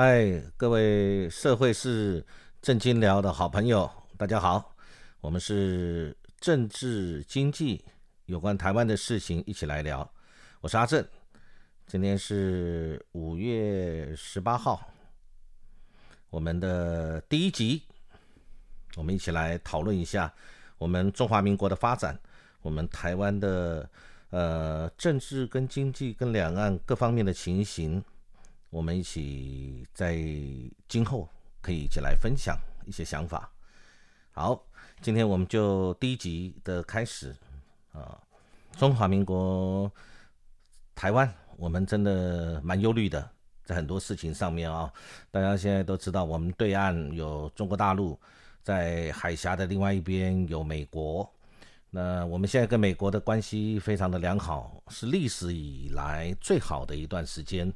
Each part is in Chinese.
嗨，各位社会是正经聊的好朋友，大家好，我们是政治经济有关台湾的事情一起来聊。我是阿正，今天是五月十八号，我们的第一集，我们一起来讨论一下我们中华民国的发展，我们台湾的呃政治跟经济跟两岸各方面的情形。我们一起在今后可以一起来分享一些想法。好，今天我们就第一集的开始啊，中华民国台湾，我们真的蛮忧虑的，在很多事情上面啊，大家现在都知道，我们对岸有中国大陆，在海峡的另外一边有美国，那我们现在跟美国的关系非常的良好，是历史以来最好的一段时间。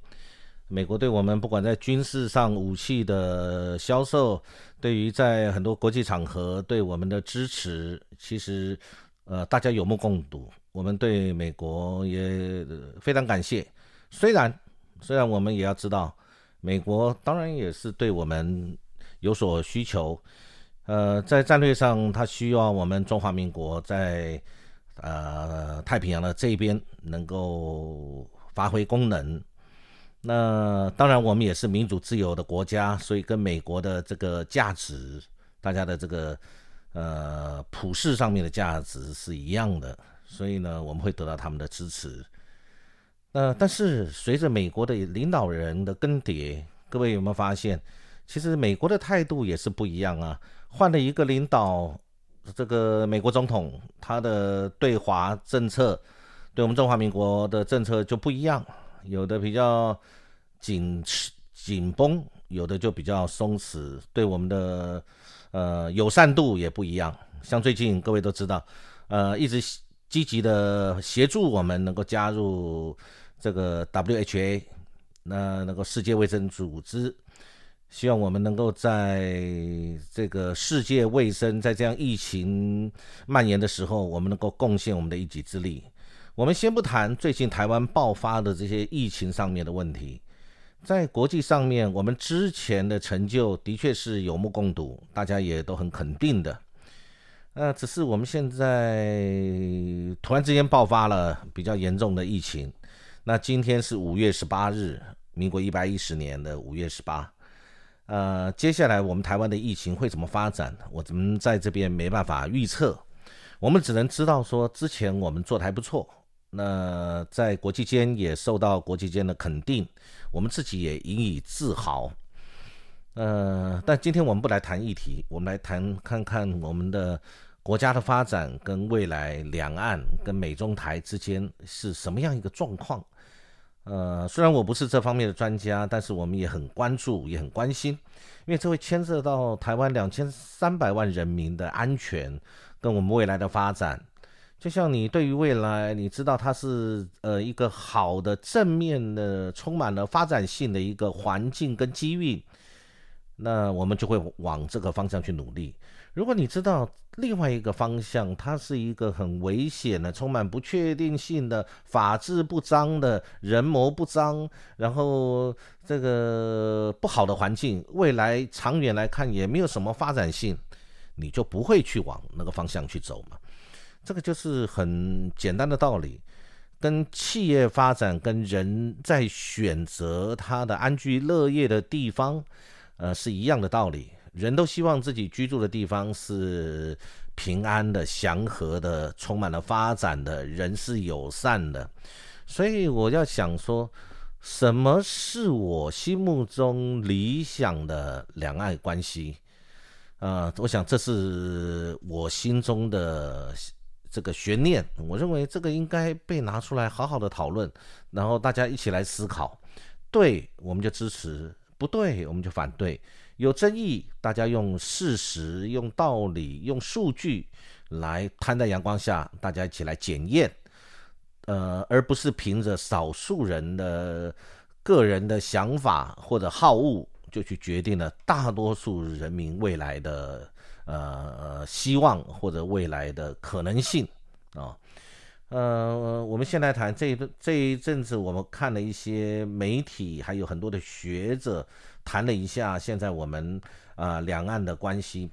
美国对我们不管在军事上武器的销售，对于在很多国际场合对我们的支持，其实呃大家有目共睹。我们对美国也非常感谢。虽然虽然我们也要知道，美国当然也是对我们有所需求。呃，在战略上，它需要我们中华民国在呃太平洋的这边能够发挥功能。那当然，我们也是民主自由的国家，所以跟美国的这个价值，大家的这个呃普世上面的价值是一样的，所以呢，我们会得到他们的支持。那但是随着美国的领导人的更迭，各位有没有发现，其实美国的态度也是不一样啊？换了一个领导，这个美国总统他的对华政策，对我们中华民国的政策就不一样。有的比较紧紧绷，有的就比较松弛，对我们的呃友善度也不一样。像最近各位都知道，呃，一直积极的协助我们能够加入这个 WHA，那那个世界卫生组织，希望我们能够在这个世界卫生在这样疫情蔓延的时候，我们能够贡献我们的一己之力。我们先不谈最近台湾爆发的这些疫情上面的问题，在国际上面，我们之前的成就的确是有目共睹，大家也都很肯定的。呃，只是我们现在突然之间爆发了比较严重的疫情。那今天是五月十八日，民国一百一十年的五月十八。呃，接下来我们台湾的疫情会怎么发展？我们在这边没办法预测，我们只能知道说，之前我们做的还不错。那在国际间也受到国际间的肯定，我们自己也引以自豪。呃，但今天我们不来谈议题，我们来谈看看我们的国家的发展跟未来两岸跟美中台之间是什么样一个状况。呃，虽然我不是这方面的专家，但是我们也很关注，也很关心，因为这会牵涉到台湾两千三百万人民的安全跟我们未来的发展。就像你对于未来，你知道它是呃一个好的正面的、充满了发展性的一个环境跟机遇，那我们就会往这个方向去努力。如果你知道另外一个方向，它是一个很危险的、充满不确定性的、法治不彰的、人谋不彰，然后这个不好的环境，未来长远来看也没有什么发展性，你就不会去往那个方向去走嘛。这个就是很简单的道理，跟企业发展、跟人在选择他的安居乐业的地方，呃，是一样的道理。人都希望自己居住的地方是平安的、祥和的、充满了发展的，人是友善的。所以我要想说，什么是我心目中理想的两岸关系？呃，我想这是我心中的。这个悬念，我认为这个应该被拿出来好好的讨论，然后大家一起来思考。对，我们就支持；不对，我们就反对。有争议，大家用事实、用道理、用数据来摊在阳光下，大家一起来检验。呃，而不是凭着少数人的个人的想法或者好恶，就去决定了大多数人民未来的。呃，希望或者未来的可能性啊，呃，我们先来谈这一这一阵子，我们看了一些媒体，还有很多的学者谈了一下现在我们啊两岸的关系。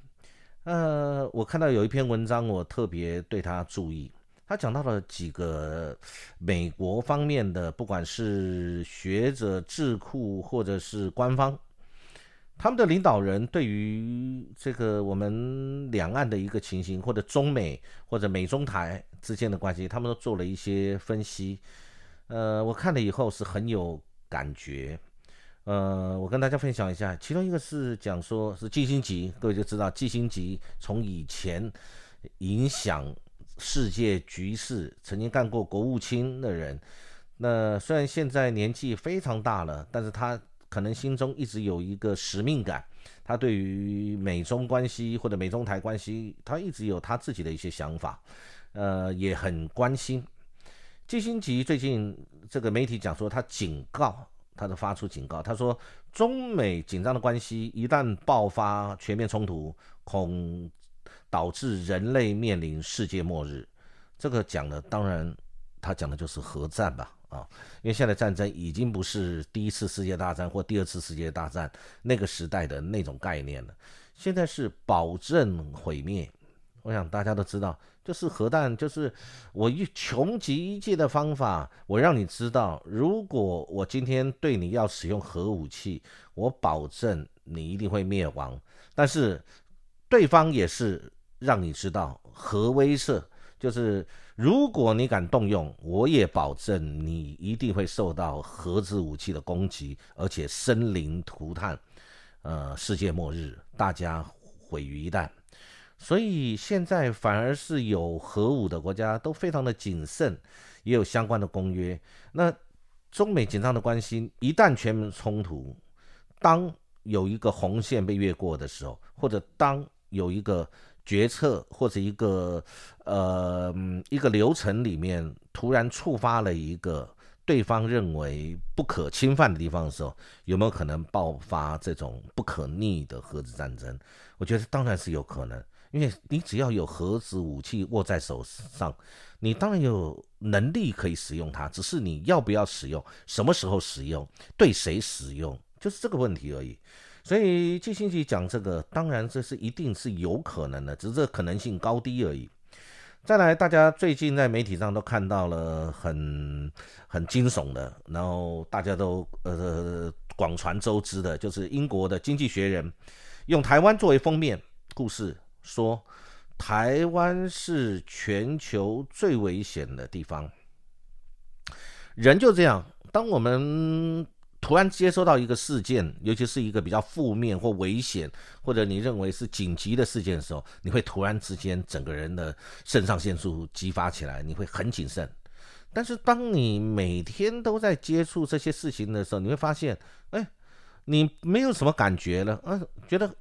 呃，我看到有一篇文章，我特别对他注意，他讲到了几个美国方面的，不管是学者、智库或者是官方。他们的领导人对于这个我们两岸的一个情形，或者中美或者美中台之间的关系，他们都做了一些分析。呃，我看了以后是很有感觉。呃，我跟大家分享一下，其中一个是讲说是季星吉，各位就知道季星吉从以前影响世界局势，曾经干过国务卿的人。那虽然现在年纪非常大了，但是他。可能心中一直有一个使命感，他对于美中关系或者美中台关系，他一直有他自己的一些想法，呃，也很关心。基辛吉最近这个媒体讲说，他警告，他的发出警告，他说中美紧张的关系一旦爆发全面冲突，恐导致人类面临世界末日。这个讲的当然，他讲的就是核战吧。啊，因为现在战争已经不是第一次世界大战或第二次世界大战那个时代的那种概念了，现在是保证毁灭。我想大家都知道，就是核弹，就是我用穷极一切的方法，我让你知道，如果我今天对你要使用核武器，我保证你一定会灭亡。但是对方也是让你知道核威慑。就是如果你敢动用，我也保证你一定会受到核子武器的攻击，而且生灵涂炭，呃，世界末日，大家毁于一旦。所以现在反而是有核武的国家都非常的谨慎，也有相关的公约。那中美紧张的关系一旦全面冲突，当有一个红线被越过的时候，或者当有一个。决策或者一个呃一个流程里面突然触发了一个对方认为不可侵犯的地方的时候，有没有可能爆发这种不可逆的核子战争？我觉得当然是有可能，因为你只要有核子武器握在手上，你当然有能力可以使用它，只是你要不要使用，什么时候使用，对谁使用，就是这个问题而已。所以季星期讲这个，当然这是一定是有可能的，只是这可能性高低而已。再来，大家最近在媒体上都看到了很很惊悚的，然后大家都呃广传周知的，就是英国的《经济学人》用台湾作为封面故事，说台湾是全球最危险的地方。人就这样，当我们。突然接收到一个事件，尤其是一个比较负面或危险，或者你认为是紧急的事件的时候，你会突然之间整个人的肾上腺素激发起来，你会很谨慎。但是当你每天都在接触这些事情的时候，你会发现，哎，你没有什么感觉了，嗯，觉得。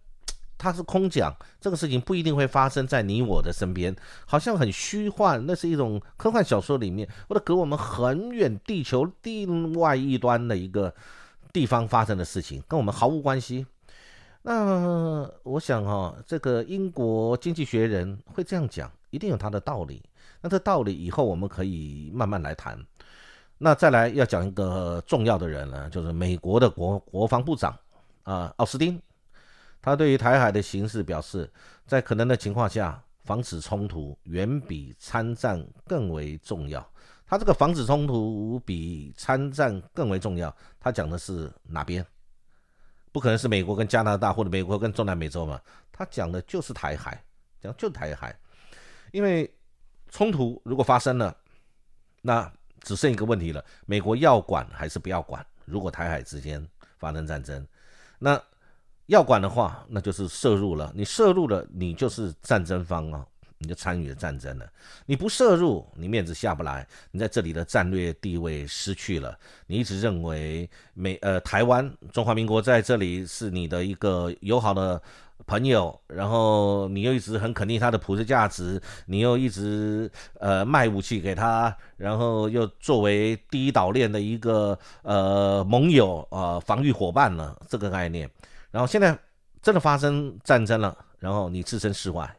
他是空讲，这个事情不一定会发生在你我的身边，好像很虚幻，那是一种科幻小说里面或者隔我们很远地球另外一端的一个地方发生的事情，跟我们毫无关系。那我想哈，这个英国经济学人会这样讲，一定有他的道理。那这道理以后我们可以慢慢来谈。那再来要讲一个重要的人呢，就是美国的国国防部长啊，奥斯汀。他对于台海的形势表示，在可能的情况下，防止冲突远比参战更为重要。他这个防止冲突比参战更为重要，他讲的是哪边？不可能是美国跟加拿大或者美国跟中南美洲嘛？他讲的就是台海，讲就台海。因为冲突如果发生了，那只剩一个问题了：美国要管还是不要管？如果台海之间发生战争，那。要管的话，那就是涉入了。你涉入了，你就是战争方啊，你就参与了战争了。你不涉入，你面子下不来，你在这里的战略地位失去了。你一直认为美呃台湾中华民国在这里是你的一个友好的朋友，然后你又一直很肯定他的普世价值，你又一直呃卖武器给他，然后又作为第一岛链的一个呃盟友啊防御伙伴了这个概念。然后现在真的发生战争了，然后你置身事外，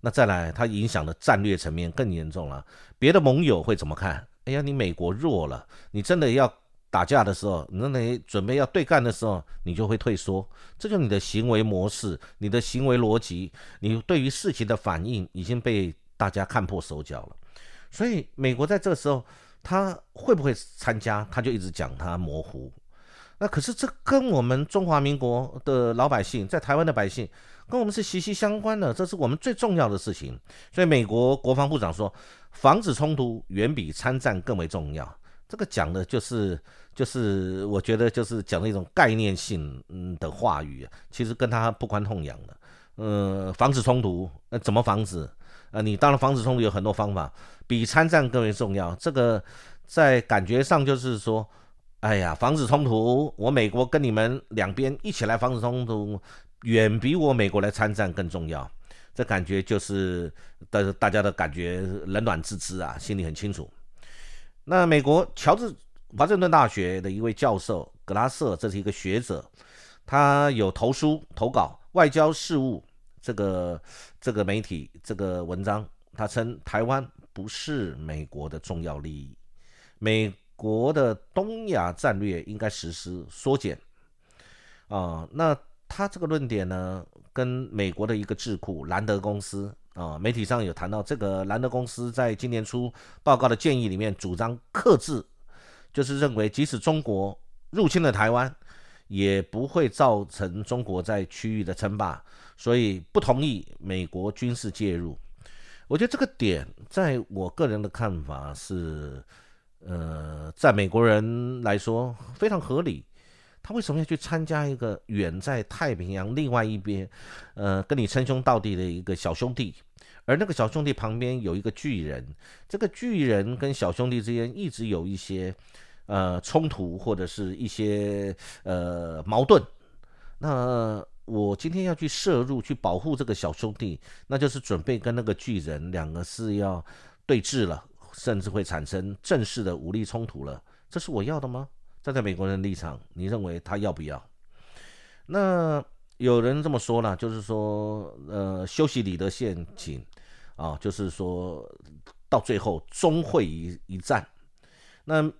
那再来，它影响的战略层面更严重了。别的盟友会怎么看？哎呀，你美国弱了，你真的要打架的时候，那你准备要对干的时候，你就会退缩。这就你的行为模式，你的行为逻辑，你对于事情的反应已经被大家看破手脚了。所以，美国在这个时候，他会不会参加？他就一直讲他模糊。那可是这跟我们中华民国的老百姓，在台湾的百姓。跟我们是息息相关的，这是我们最重要的事情。所以美国国防部长说，防止冲突远比参战更为重要。这个讲的就是，就是我觉得就是讲的一种概念性嗯的话语，其实跟他不关痛痒的。嗯，防止冲突，那怎么防止？呃，你当然防止冲突有很多方法，比参战更为重要。这个在感觉上就是说，哎呀，防止冲突，我美国跟你们两边一起来防止冲突。远比我美国来参战更重要，这感觉就是但是大家的感觉冷暖自知啊，心里很清楚。那美国乔治华盛顿大学的一位教授格拉瑟，这是一个学者，他有投书投稿《外交事务》这个这个媒体这个文章，他称台湾不是美国的重要利益，美国的东亚战略应该实施缩减啊，那。他这个论点呢，跟美国的一个智库兰德公司啊，媒体上有谈到，这个兰德公司在今年初报告的建议里面，主张克制，就是认为即使中国入侵了台湾，也不会造成中国在区域的称霸，所以不同意美国军事介入。我觉得这个点，在我个人的看法是，呃，在美国人来说非常合理。他为什么要去参加一个远在太平洋另外一边，呃，跟你称兄道弟的一个小兄弟？而那个小兄弟旁边有一个巨人，这个巨人跟小兄弟之间一直有一些呃冲突或者是一些呃矛盾。那我今天要去摄入去保护这个小兄弟，那就是准备跟那个巨人两个是要对峙了，甚至会产生正式的武力冲突了。这是我要的吗？站在美国人立场，你认为他要不要？那有人这么说了，就是说，呃，休息里的陷阱啊，就是说到最后终会一一战。那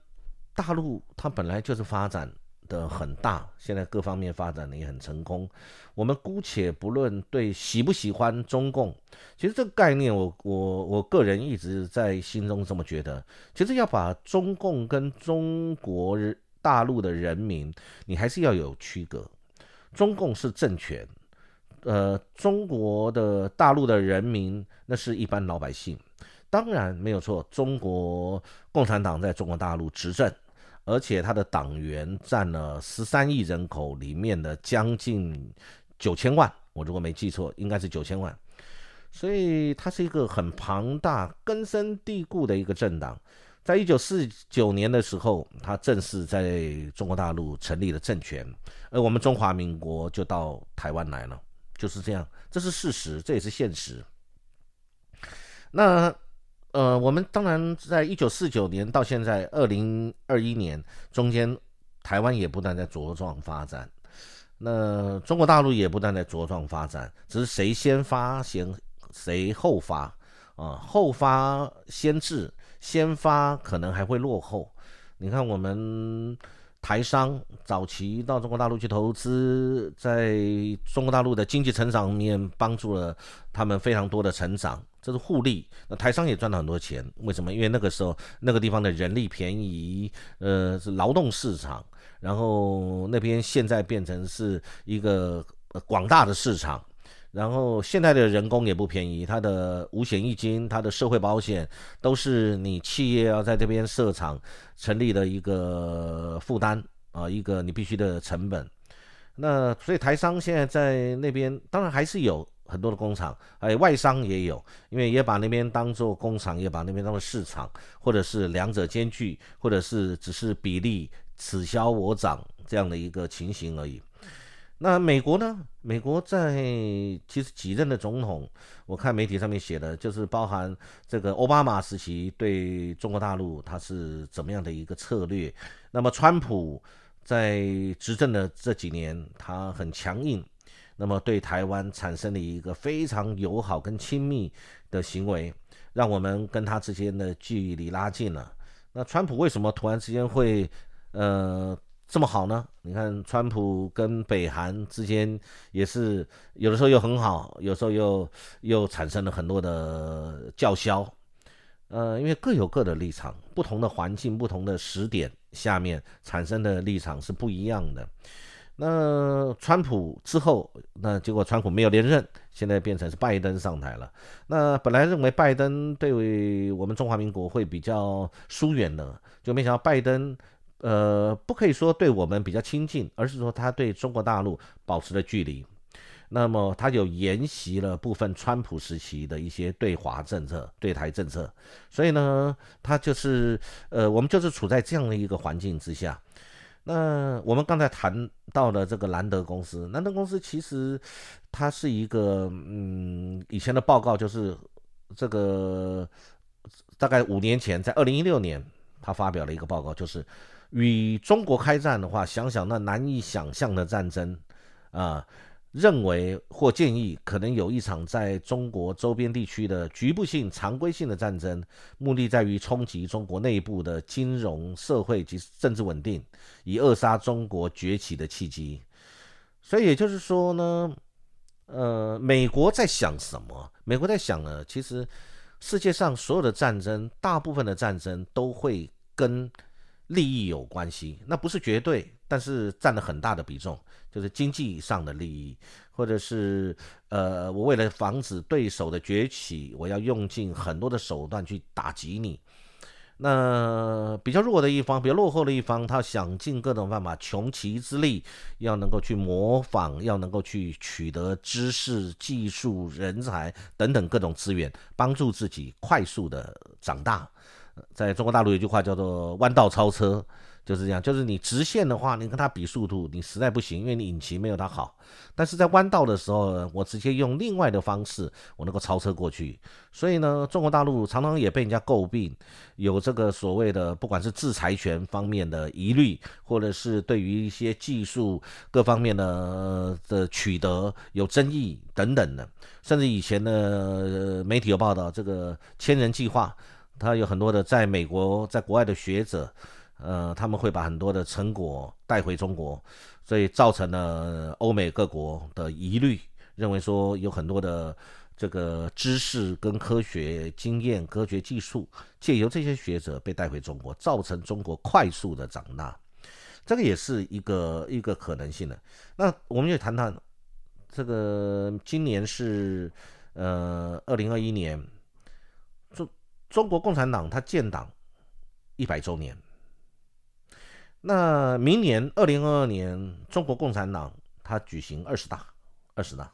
大陆它本来就是发展的很大，现在各方面发展的也很成功。我们姑且不论对喜不喜欢中共，其实这个概念，我我我个人一直在心中这么觉得。其实要把中共跟中国。大陆的人民，你还是要有区隔。中共是政权，呃，中国的大陆的人民那是一般老百姓。当然没有错，中国共产党在中国大陆执政，而且他的党员占了十三亿人口里面的将近九千万，我如果没记错，应该是九千万。所以它是一个很庞大、根深蒂固的一个政党。在一九四九年的时候，他正式在中国大陆成立了政权，而我们中华民国就到台湾来了，就是这样，这是事实，这也是现实。那呃，我们当然在一九四九年到现在二零二一年中间，台湾也不断在茁壮发展，那中国大陆也不断在茁壮发展，只是谁先发先谁后发啊，后发先至。先发可能还会落后，你看我们台商早期到中国大陆去投资，在中国大陆的经济成长面帮助了他们非常多的成长，这是互利。那台商也赚了很多钱，为什么？因为那个时候那个地方的人力便宜，呃，是劳动市场，然后那边现在变成是一个广大的市场。然后现在的人工也不便宜，它的五险一金、它的社会保险都是你企业要在这边设厂成立的一个负担啊，一个你必须的成本。那所以台商现在在那边，当然还是有很多的工厂，还有外商也有，因为也把那边当做工厂，也把那边当做市场，或者是两者兼具，或者是只是比例此消我长这样的一个情形而已。那美国呢？美国在其实几任的总统，我看媒体上面写的，就是包含这个奥巴马时期对中国大陆他是怎么样的一个策略。那么川普在执政的这几年，他很强硬。那么对台湾产生了一个非常友好跟亲密的行为，让我们跟他之间的距离拉近了。那川普为什么突然之间会呃这么好呢？你看，川普跟北韩之间也是有的时候又很好，有时候又又产生了很多的叫嚣。呃，因为各有各的立场，不同的环境、不同的时点下面产生的立场是不一样的。那川普之后，那结果川普没有连任，现在变成是拜登上台了。那本来认为拜登对我们中华民国会比较疏远的，就没想到拜登，呃，不可以说对我们比较亲近，而是说他对中国大陆保持了距离。那么他有沿袭了部分川普时期的一些对华政策、对台政策，所以呢，他就是呃，我们就是处在这样的一个环境之下。那我们刚才谈到了这个兰德公司，兰德公司其实它是一个嗯，以前的报告就是这个大概五年前，在二零一六年，他发表了一个报告，就是与中国开战的话，想想那难以想象的战争啊。认为或建议可能有一场在中国周边地区的局部性、常规性的战争，目的在于冲击中国内部的金融、社会及政治稳定，以扼杀中国崛起的契机。所以也就是说呢，呃，美国在想什么？美国在想呢，其实世界上所有的战争，大部分的战争都会跟利益有关系，那不是绝对，但是占了很大的比重。就是经济上的利益，或者是呃，我为了防止对手的崛起，我要用尽很多的手段去打击你。那比较弱的一方，比较落后的一方，他想尽各种办法，穷其之力，要能够去模仿，要能够去取得知识、技术、人才等等各种资源，帮助自己快速的长大。在中国大陆有句话叫做“弯道超车”。就是这样，就是你直线的话，你跟它比速度，你实在不行，因为你引擎没有它好。但是在弯道的时候，我直接用另外的方式，我能够超车过去。所以呢，中国大陆常常也被人家诟病，有这个所谓的不管是制裁权方面的疑虑，或者是对于一些技术各方面的的取得有争议等等的。甚至以前的媒体有报道，这个千人计划，它有很多的在美国在国外的学者。呃，他们会把很多的成果带回中国，所以造成了欧美各国的疑虑，认为说有很多的这个知识跟科学经验、科学技术借由这些学者被带回中国，造成中国快速的长大，这个也是一个一个可能性的。那我们也谈谈这个，今年是呃二零二一年，中中国共产党它建党一百周年。那明年二零二二年，中国共产党它举行二十大，二十大，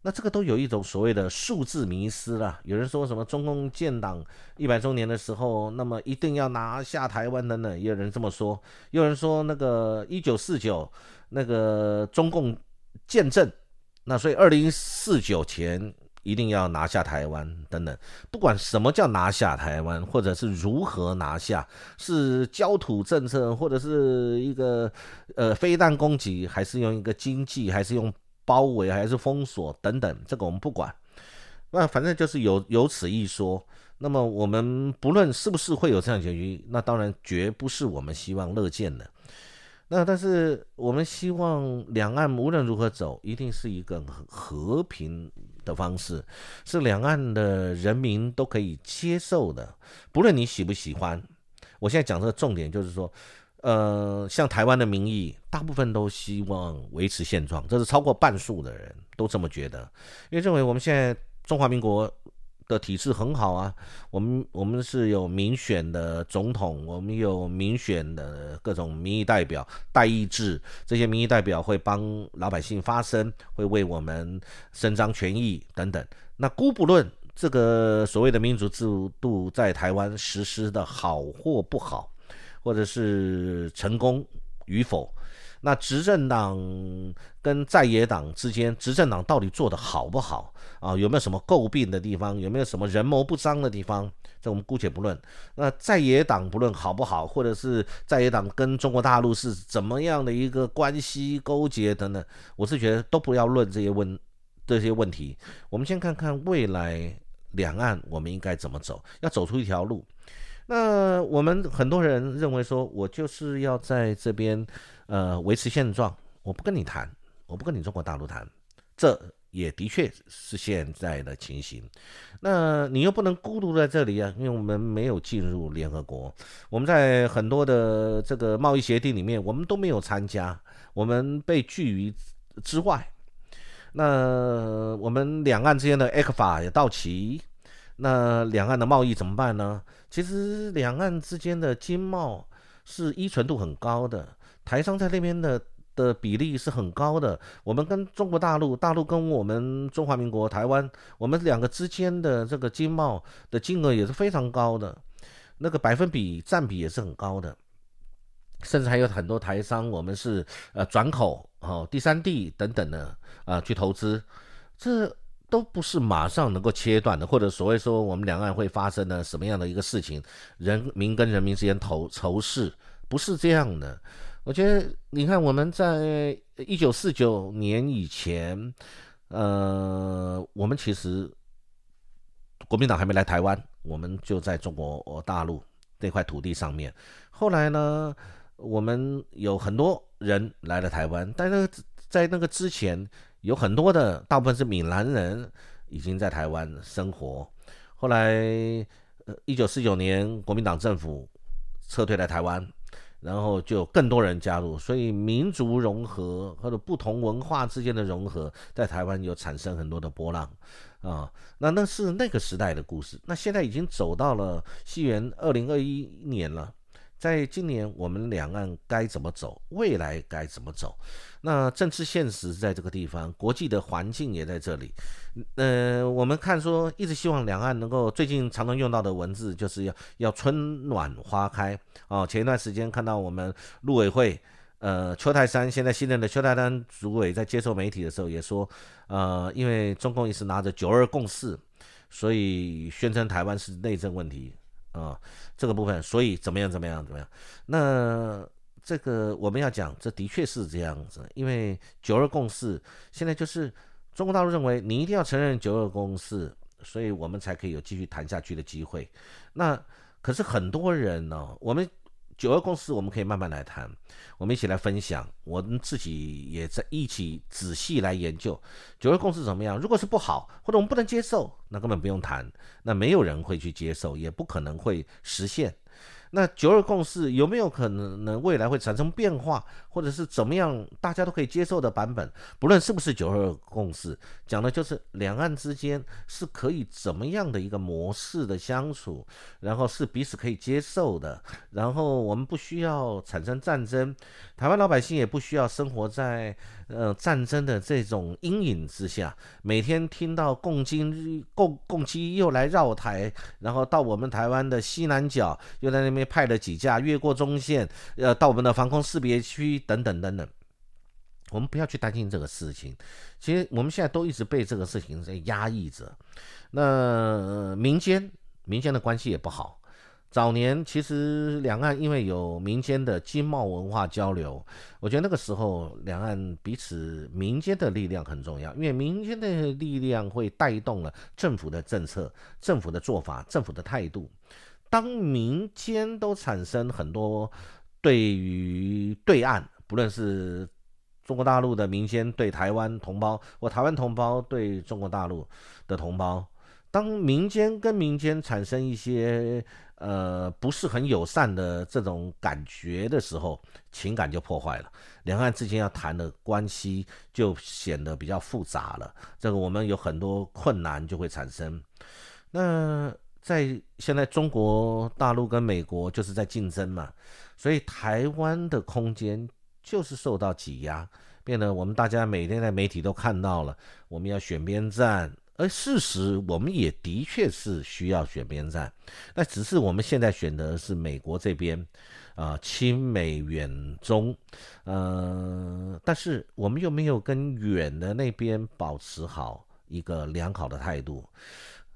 那这个都有一种所谓的数字迷失了。有人说什么中共建党一百周年的时候，那么一定要拿下台湾等等，也有人这么说。有人说那个一九四九那个中共建政，那所以二零四九前。一定要拿下台湾等等，不管什么叫拿下台湾，或者是如何拿下，是焦土政策，或者是一个呃飞弹攻击，还是用一个经济，还是用包围，还是封锁等等，这个我们不管。那反正就是有有此一说。那么我们不论是不是会有这样结局，那当然绝不是我们希望乐见的。那但是我们希望两岸无论如何走，一定是一个和平。的方式是两岸的人民都可以接受的，不论你喜不喜欢。我现在讲这个重点就是说，呃，像台湾的民意，大部分都希望维持现状，这是超过半数的人都这么觉得，因为认为我们现在中华民国。的体制很好啊，我们我们是有民选的总统，我们有民选的各种民意代表，代议制，这些民意代表会帮老百姓发声，会为我们伸张权益等等。那姑不论这个所谓的民主制度在台湾实施的好或不好，或者是成功与否，那执政党跟在野党之间，执政党到底做得好不好啊？有没有什么诟病的地方？有没有什么人谋不臧的地方？这我们姑且不论。那在野党不论好不好，或者是在野党跟中国大陆是怎么样的一个关系勾结等等，我是觉得都不要论这些问这些问题。我们先看看未来两岸我们应该怎么走，要走出一条路。那我们很多人认为说，我就是要在这边，呃，维持现状，我不跟你谈，我不跟你中国大陆谈，这也的确是现在的情形。那你又不能孤独在这里啊，因为我们没有进入联合国，我们在很多的这个贸易协定里面，我们都没有参加，我们被拒于之外。那我们两岸之间的 f 法也到期。那两岸的贸易怎么办呢？其实两岸之间的经贸是依存度很高的，台商在那边的的比例是很高的。我们跟中国大陆，大陆跟我们中华民国台湾，我们两个之间的这个经贸的金额也是非常高的，那个百分比占比也是很高的，甚至还有很多台商，我们是呃转口哦第三地等等的啊去投资，这。都不是马上能够切断的，或者所谓说我们两岸会发生的什么样的一个事情，人民跟人民之间仇仇视，不是这样的。我觉得你看我们在一九四九年以前，呃，我们其实国民党还没来台湾，我们就在中国大陆那块土地上面。后来呢，我们有很多人来了台湾，但是在那个之前。有很多的，大部分是闽南人，已经在台湾生活。后来，呃，一九四九年国民党政府撤退来台湾，然后就更多人加入，所以民族融合或者不同文化之间的融合，在台湾有产生很多的波浪啊。那那是那个时代的故事。那现在已经走到了西元二零二一年了。在今年，我们两岸该怎么走？未来该怎么走？那政治现实在这个地方，国际的环境也在这里。呃，我们看说，一直希望两岸能够最近常常用到的文字，就是要要春暖花开哦。前一段时间看到我们陆委会，呃，邱泰山现在新任的邱泰山主委在接受媒体的时候也说，呃，因为中共一直拿着九二共识，所以宣称台湾是内政问题。啊，这个部分，所以怎么样，怎么样，怎么样？那这个我们要讲，这的确是这样子，因为九二共识现在就是中国大陆认为你一定要承认九二共识，所以我们才可以有继续谈下去的机会。那可是很多人呢，我们。九二共识，我们可以慢慢来谈，我们一起来分享，我们自己也在一起仔细来研究九二共识怎么样。如果是不好，或者我们不能接受，那根本不用谈，那没有人会去接受，也不可能会实现。那九二共识有没有可能呢？未来会产生变化，或者是怎么样，大家都可以接受的版本？不论是不是九二共识，讲的就是两岸之间是可以怎么样的一个模式的相处，然后是彼此可以接受的，然后我们不需要产生战争，台湾老百姓也不需要生活在。呃，战争的这种阴影之下，每天听到共军共共机又来绕台，然后到我们台湾的西南角，又在那边派了几架越过中线，呃，到我们的防空识别区等等等等。我们不要去担心这个事情，其实我们现在都一直被这个事情在压抑着。那民间民间的关系也不好。早年其实两岸因为有民间的经贸文化交流，我觉得那个时候两岸彼此民间的力量很重要，因为民间的力量会带动了政府的政策、政府的做法、政府的态度。当民间都产生很多对于对岸，不论是中国大陆的民间对台湾同胞，或台湾同胞对中国大陆的同胞，当民间跟民间产生一些。呃，不是很友善的这种感觉的时候，情感就破坏了，两岸之间要谈的关系就显得比较复杂了。这个我们有很多困难就会产生。那在现在中国大陆跟美国就是在竞争嘛，所以台湾的空间就是受到挤压，变得我们大家每天在媒体都看到了，我们要选边站。而事实我们也的确是需要选边站，那只是我们现在选的是美国这边，啊，亲美远中，呃，但是我们又没有跟远的那边保持好一个良好的态度。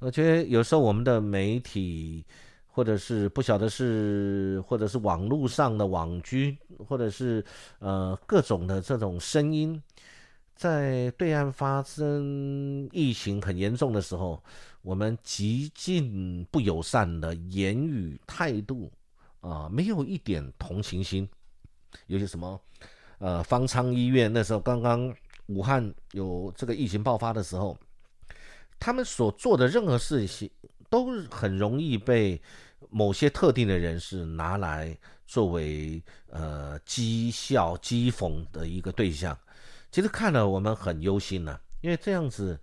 我觉得有时候我们的媒体，或者是不晓得是，或者是网络上的网军，或者是呃各种的这种声音，在对岸发生疫情很严重的时候，我们极尽不友善的言语态度啊，没有一点同情心。有些什么呃方舱医院那时候刚刚武汉有这个疫情爆发的时候。他们所做的任何事情，都很容易被某些特定的人士拿来作为呃讥笑、讥讽的一个对象。其实看了我们很忧心呢，因为这样子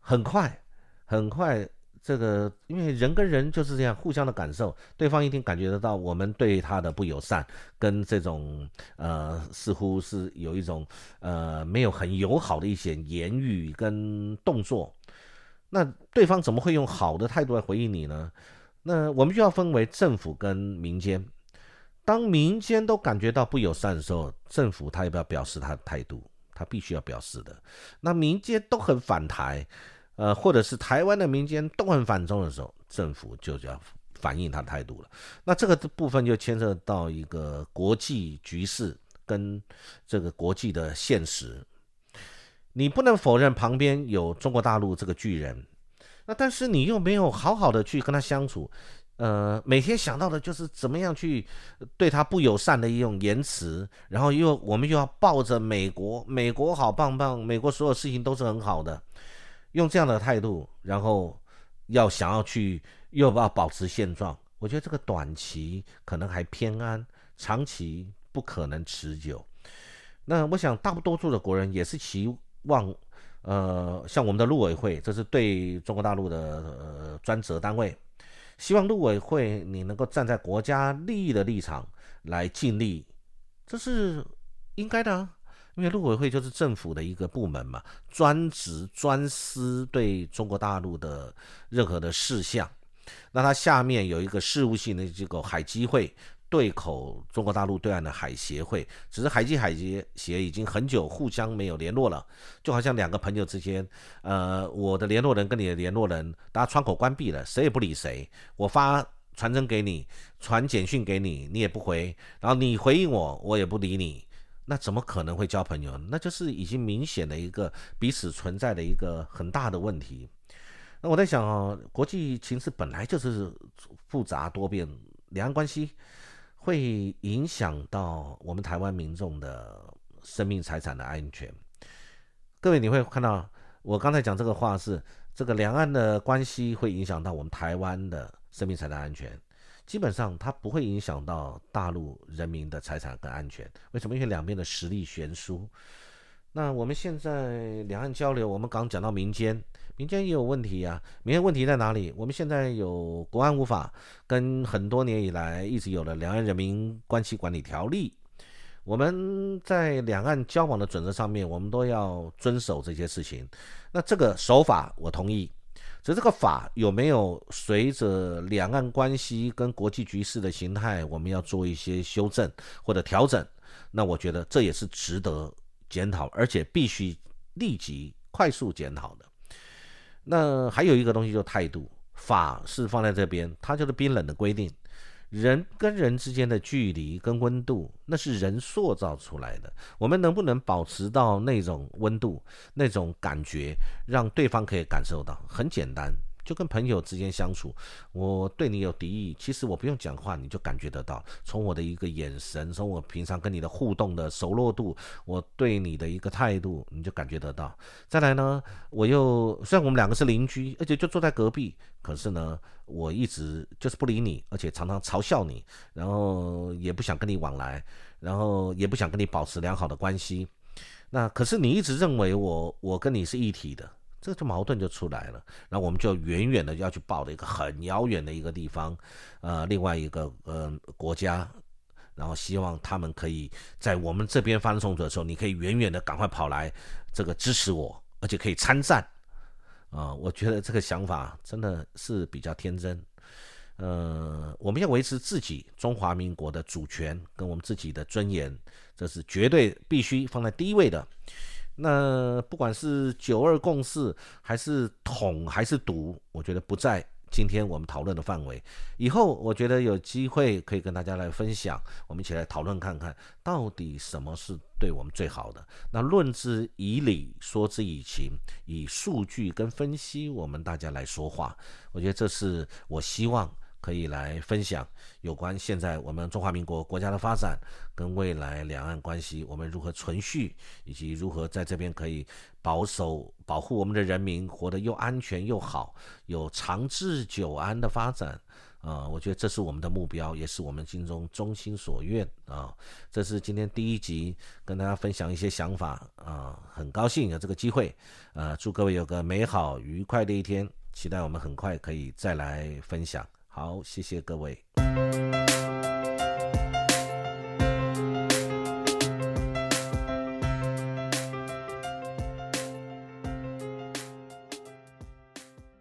很快很快，这个因为人跟人就是这样互相的感受，对方一定感觉得到我们对他的不友善，跟这种呃似乎是有一种呃没有很友好的一些言语跟动作。那对方怎么会用好的态度来回应你呢？那我们就要分为政府跟民间。当民间都感觉到不友善的时候，政府他要不要表示他的态度？他必须要表示的。那民间都很反台，呃，或者是台湾的民间都很反中的时候，政府就要反映他的态度了。那这个部分就牵涉到一个国际局势跟这个国际的现实。你不能否认旁边有中国大陆这个巨人，那但是你又没有好好的去跟他相处，呃，每天想到的就是怎么样去对他不友善的一种言辞，然后又我们又要抱着美国，美国好棒棒，美国所有事情都是很好的，用这样的态度，然后要想要去又要保持现状，我觉得这个短期可能还偏安，长期不可能持久。那我想大多数的国人也是其。望，呃，像我们的陆委会，这是对中国大陆的呃专责单位，希望陆委会你能够站在国家利益的立场来尽力，这是应该的啊，因为陆委会就是政府的一个部门嘛，专职专司对中国大陆的任何的事项，那它下面有一个事务性的机构海基会。对口中国大陆对岸的海协会，只是海基海协协已经很久互相没有联络了，就好像两个朋友之间，呃，我的联络人跟你的联络人，大家窗口关闭了，谁也不理谁。我发传真给你，传简讯给你，你也不回，然后你回应我，我也不理你，那怎么可能会交朋友？那就是已经明显的一个彼此存在的一个很大的问题。那我在想啊，国际情势本来就是复杂多变，两岸关系。会影响到我们台湾民众的生命财产的安全。各位，你会看到我刚才讲这个话是，这个两岸的关系会影响到我们台湾的生命财产安全。基本上它不会影响到大陆人民的财产跟安全。为什么？因为两边的实力悬殊。那我们现在两岸交流，我们刚讲到民间。民间也有问题呀，民间问题在哪里？我们现在有国安无法，跟很多年以来一直有了两岸人民关系管理条例，我们在两岸交往的准则上面，我们都要遵守这些事情。那这个守法我同意，只是这个法有没有随着两岸关系跟国际局势的形态，我们要做一些修正或者调整？那我觉得这也是值得检讨，而且必须立即快速检讨的。那还有一个东西，就态度，法是放在这边，它就是冰冷的规定。人跟人之间的距离跟温度，那是人塑造出来的。我们能不能保持到那种温度、那种感觉，让对方可以感受到？很简单。就跟朋友之间相处，我对你有敌意，其实我不用讲话，你就感觉得到。从我的一个眼神，从我平常跟你的互动的熟络度，我对你的一个态度，你就感觉得到。再来呢，我又虽然我们两个是邻居，而且就坐在隔壁，可是呢，我一直就是不理你，而且常常嘲笑你，然后也不想跟你往来，然后也不想跟你保持良好的关系。那可是你一直认为我我跟你是一体的。这就矛盾就出来了，那我们就远远的要去报的一个很遥远的一个地方，呃，另外一个呃国家，然后希望他们可以在我们这边发生冲突的时候，你可以远远的赶快跑来这个支持我，而且可以参战。啊，我觉得这个想法真的是比较天真。呃，我们要维持自己中华民国的主权跟我们自己的尊严，这是绝对必须放在第一位的。那不管是九二共识，还是统，还是独，我觉得不在。今天我们讨论的范围，以后我觉得有机会可以跟大家来分享，我们一起来讨论看看到底什么是对我们最好的。那论之以理，说之以情，以数据跟分析，我们大家来说话。我觉得这是我希望。可以来分享有关现在我们中华民国国家的发展，跟未来两岸关系我们如何存续，以及如何在这边可以保守保护我们的人民活得又安全又好，有长治久安的发展啊！我觉得这是我们的目标，也是我们心中衷心所愿啊！这是今天第一集跟大家分享一些想法啊，很高兴有这个机会啊！祝各位有个美好愉快的一天，期待我们很快可以再来分享。好，谢谢各位。